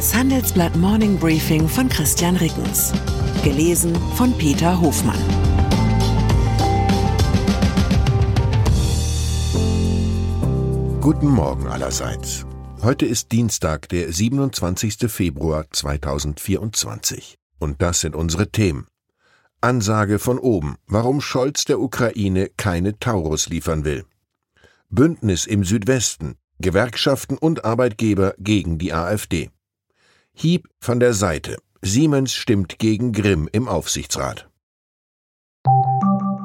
Das Handelsblatt Morning Briefing von Christian Rickens. Gelesen von Peter Hofmann. Guten Morgen allerseits. Heute ist Dienstag, der 27. Februar 2024. Und das sind unsere Themen. Ansage von oben, warum Scholz der Ukraine keine Taurus liefern will. Bündnis im Südwesten, Gewerkschaften und Arbeitgeber gegen die AfD. Hieb von der Seite. Siemens stimmt gegen Grimm im Aufsichtsrat.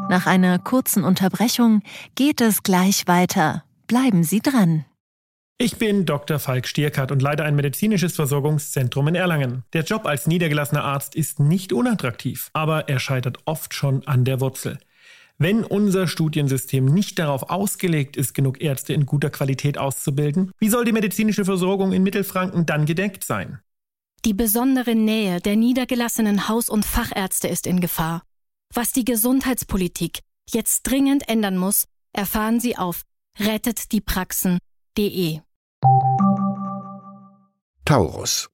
Nach einer kurzen Unterbrechung geht es gleich weiter. Bleiben Sie dran. Ich bin Dr. Falk Stierkart und leite ein medizinisches Versorgungszentrum in Erlangen. Der Job als niedergelassener Arzt ist nicht unattraktiv, aber er scheitert oft schon an der Wurzel. Wenn unser Studiensystem nicht darauf ausgelegt ist, genug Ärzte in guter Qualität auszubilden, wie soll die medizinische Versorgung in Mittelfranken dann gedeckt sein? Die besondere Nähe der niedergelassenen Haus- und Fachärzte ist in Gefahr. Was die Gesundheitspolitik jetzt dringend ändern muss, erfahren Sie auf rettetdiepraxen.de. Taurus.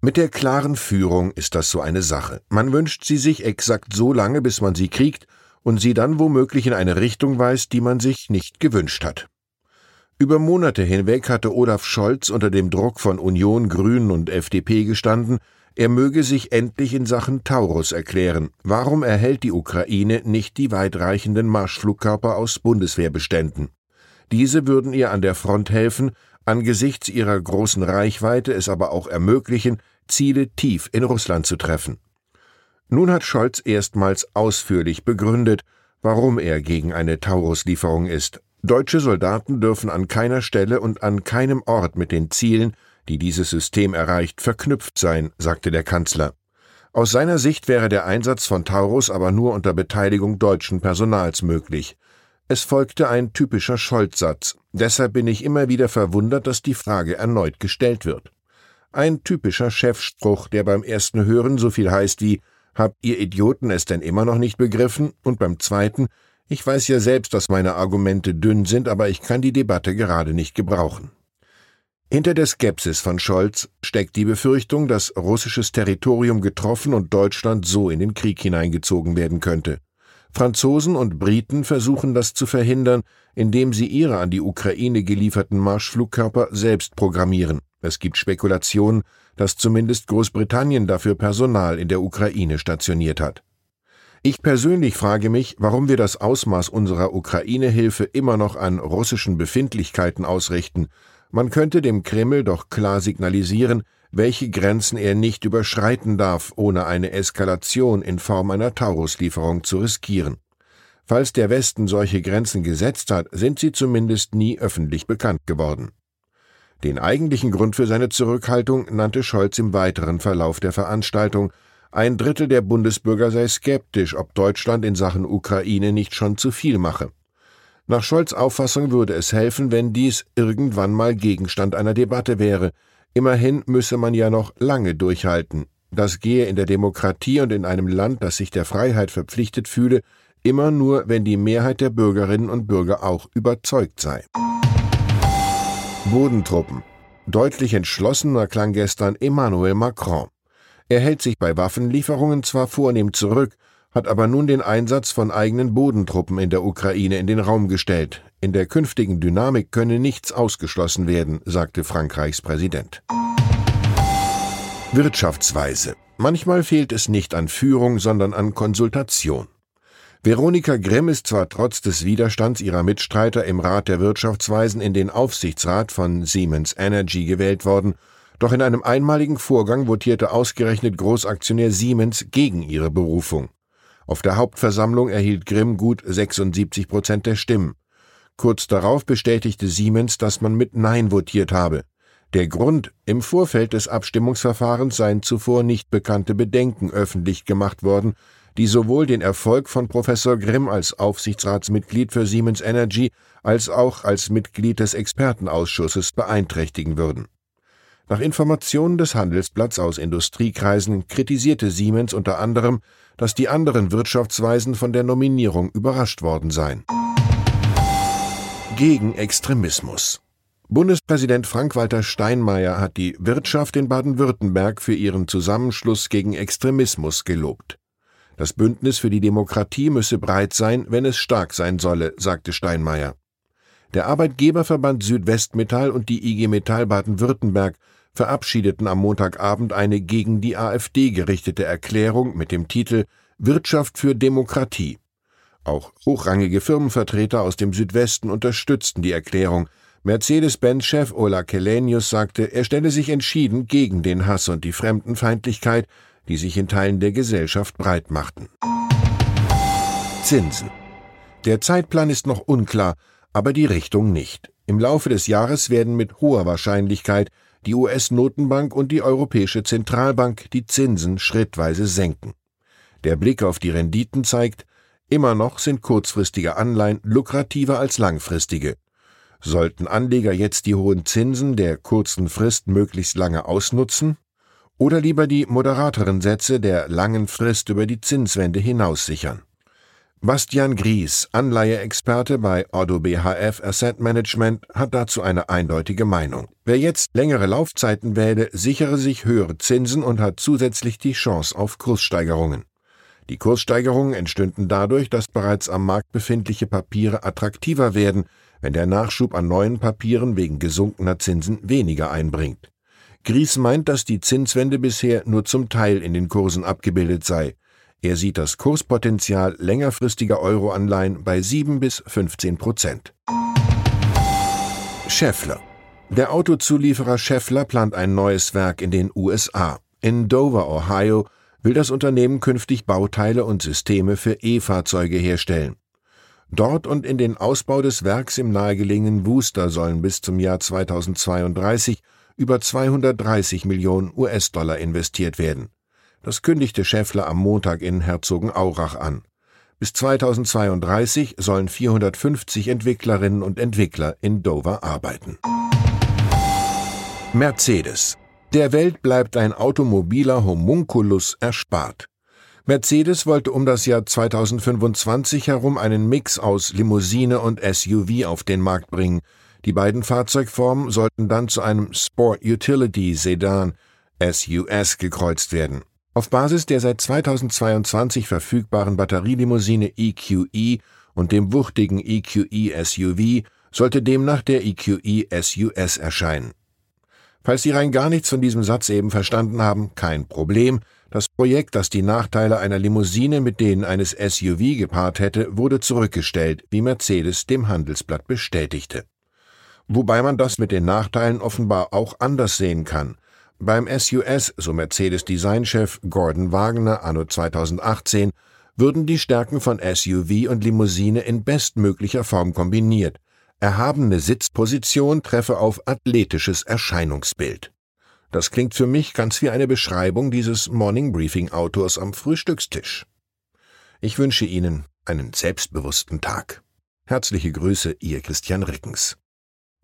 Mit der klaren Führung ist das so eine Sache. Man wünscht sie sich exakt so lange, bis man sie kriegt und sie dann womöglich in eine Richtung weist, die man sich nicht gewünscht hat. Über Monate hinweg hatte Olaf Scholz unter dem Druck von Union, Grünen und FDP gestanden, er möge sich endlich in Sachen Taurus erklären. Warum erhält die Ukraine nicht die weitreichenden Marschflugkörper aus Bundeswehrbeständen? Diese würden ihr an der Front helfen, angesichts ihrer großen Reichweite es aber auch ermöglichen, Ziele tief in Russland zu treffen. Nun hat Scholz erstmals ausführlich begründet, warum er gegen eine Taurus-Lieferung ist. Deutsche Soldaten dürfen an keiner Stelle und an keinem Ort mit den Zielen, die dieses System erreicht, verknüpft sein, sagte der Kanzler. Aus seiner Sicht wäre der Einsatz von Taurus aber nur unter Beteiligung deutschen Personals möglich. Es folgte ein typischer Scholz-Satz. Deshalb bin ich immer wieder verwundert, dass die Frage erneut gestellt wird. Ein typischer Chefspruch, der beim ersten Hören so viel heißt wie Habt ihr Idioten es denn immer noch nicht begriffen? Und beim zweiten Ich weiß ja selbst, dass meine Argumente dünn sind, aber ich kann die Debatte gerade nicht gebrauchen. Hinter der Skepsis von Scholz steckt die Befürchtung, dass russisches Territorium getroffen und Deutschland so in den Krieg hineingezogen werden könnte. Franzosen und Briten versuchen das zu verhindern, indem sie ihre an die Ukraine gelieferten Marschflugkörper selbst programmieren. Es gibt Spekulationen, dass zumindest Großbritannien dafür Personal in der Ukraine stationiert hat. Ich persönlich frage mich, warum wir das Ausmaß unserer Ukraine-Hilfe immer noch an russischen Befindlichkeiten ausrichten. Man könnte dem Kreml doch klar signalisieren, welche Grenzen er nicht überschreiten darf, ohne eine Eskalation in Form einer Tauruslieferung zu riskieren. Falls der Westen solche Grenzen gesetzt hat, sind sie zumindest nie öffentlich bekannt geworden. Den eigentlichen Grund für seine Zurückhaltung nannte Scholz im weiteren Verlauf der Veranstaltung. Ein Drittel der Bundesbürger sei skeptisch, ob Deutschland in Sachen Ukraine nicht schon zu viel mache. Nach Scholz Auffassung würde es helfen, wenn dies irgendwann mal Gegenstand einer Debatte wäre, Immerhin müsse man ja noch lange durchhalten. Das gehe in der Demokratie und in einem Land, das sich der Freiheit verpflichtet fühle, immer nur, wenn die Mehrheit der Bürgerinnen und Bürger auch überzeugt sei. Bodentruppen. Deutlich entschlossener klang gestern Emmanuel Macron. Er hält sich bei Waffenlieferungen zwar vornehm zurück, hat aber nun den Einsatz von eigenen Bodentruppen in der Ukraine in den Raum gestellt. In der künftigen Dynamik könne nichts ausgeschlossen werden, sagte Frankreichs Präsident. Wirtschaftsweise. Manchmal fehlt es nicht an Führung, sondern an Konsultation. Veronika Grimm ist zwar trotz des Widerstands ihrer Mitstreiter im Rat der Wirtschaftsweisen in den Aufsichtsrat von Siemens Energy gewählt worden, doch in einem einmaligen Vorgang votierte ausgerechnet Großaktionär Siemens gegen ihre Berufung. Auf der Hauptversammlung erhielt Grimm gut 76 Prozent der Stimmen. Kurz darauf bestätigte Siemens, dass man mit Nein votiert habe. Der Grund, im Vorfeld des Abstimmungsverfahrens seien zuvor nicht bekannte Bedenken öffentlich gemacht worden, die sowohl den Erfolg von Professor Grimm als Aufsichtsratsmitglied für Siemens Energy als auch als Mitglied des Expertenausschusses beeinträchtigen würden. Nach Informationen des Handelsblatts aus Industriekreisen kritisierte Siemens unter anderem, dass die anderen Wirtschaftsweisen von der Nominierung überrascht worden seien gegen Extremismus. Bundespräsident Frank-Walter Steinmeier hat die Wirtschaft in Baden-Württemberg für ihren Zusammenschluss gegen Extremismus gelobt. Das Bündnis für die Demokratie müsse breit sein, wenn es stark sein solle, sagte Steinmeier. Der Arbeitgeberverband Südwestmetall und die IG Metall Baden-Württemberg verabschiedeten am Montagabend eine gegen die AfD gerichtete Erklärung mit dem Titel Wirtschaft für Demokratie. Auch hochrangige Firmenvertreter aus dem Südwesten unterstützten die Erklärung. Mercedes-Benz-Chef Ola Kelenius sagte, er stelle sich entschieden gegen den Hass und die Fremdenfeindlichkeit, die sich in Teilen der Gesellschaft breit machten. Zinsen. Der Zeitplan ist noch unklar, aber die Richtung nicht. Im Laufe des Jahres werden mit hoher Wahrscheinlichkeit die US-Notenbank und die Europäische Zentralbank die Zinsen schrittweise senken. Der Blick auf die Renditen zeigt, immer noch sind kurzfristige Anleihen lukrativer als langfristige. Sollten Anleger jetzt die hohen Zinsen der kurzen Frist möglichst lange ausnutzen? Oder lieber die moderateren Sätze der langen Frist über die Zinswende hinaus sichern? Bastian Gries, Anleiheexperte bei Otto BHF Asset Management, hat dazu eine eindeutige Meinung. Wer jetzt längere Laufzeiten wähle, sichere sich höhere Zinsen und hat zusätzlich die Chance auf Kurssteigerungen. Die Kurssteigerungen entstünden dadurch, dass bereits am Markt befindliche Papiere attraktiver werden, wenn der Nachschub an neuen Papieren wegen gesunkener Zinsen weniger einbringt. Gries meint, dass die Zinswende bisher nur zum Teil in den Kursen abgebildet sei. Er sieht das Kurspotenzial längerfristiger Euroanleihen bei 7 bis 15 Prozent. Scheffler. Der Autozulieferer Scheffler plant ein neues Werk in den USA. In Dover, Ohio, will das Unternehmen künftig Bauteile und Systeme für E-Fahrzeuge herstellen. Dort und in den Ausbau des Werks im nahegelegenen Wooster sollen bis zum Jahr 2032 über 230 Millionen US-Dollar investiert werden. Das kündigte Schäffler am Montag in Herzogenaurach an. Bis 2032 sollen 450 Entwicklerinnen und Entwickler in Dover arbeiten. Mercedes. Der Welt bleibt ein automobiler Homunculus erspart. Mercedes wollte um das Jahr 2025 herum einen Mix aus Limousine und SUV auf den Markt bringen. Die beiden Fahrzeugformen sollten dann zu einem Sport Utility Sedan SUS gekreuzt werden. Auf Basis der seit 2022 verfügbaren Batterielimousine EQE e und dem wuchtigen EQE SUV sollte demnach der EQE SUS erscheinen. Falls Sie rein gar nichts von diesem Satz eben verstanden haben, kein Problem. Das Projekt, das die Nachteile einer Limousine mit denen eines SUV gepaart hätte, wurde zurückgestellt, wie Mercedes dem Handelsblatt bestätigte. Wobei man das mit den Nachteilen offenbar auch anders sehen kann. Beim SUS, so Mercedes Designchef Gordon Wagner anno 2018, würden die Stärken von SUV und Limousine in bestmöglicher Form kombiniert. Erhabene Sitzposition treffe auf athletisches Erscheinungsbild. Das klingt für mich ganz wie eine Beschreibung dieses Morning Briefing Autors am Frühstückstisch. Ich wünsche Ihnen einen selbstbewussten Tag. Herzliche Grüße, Ihr Christian Rickens.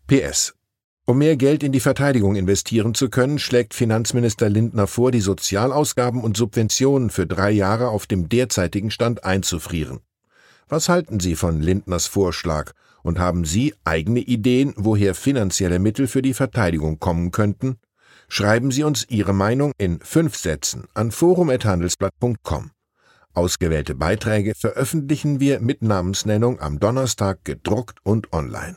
PS um mehr Geld in die Verteidigung investieren zu können, schlägt Finanzminister Lindner vor, die Sozialausgaben und Subventionen für drei Jahre auf dem derzeitigen Stand einzufrieren. Was halten Sie von Lindners Vorschlag und haben Sie eigene Ideen, woher finanzielle Mittel für die Verteidigung kommen könnten? Schreiben Sie uns Ihre Meinung in fünf Sätzen an forum.handelsblatt.com. Ausgewählte Beiträge veröffentlichen wir mit Namensnennung am Donnerstag gedruckt und online.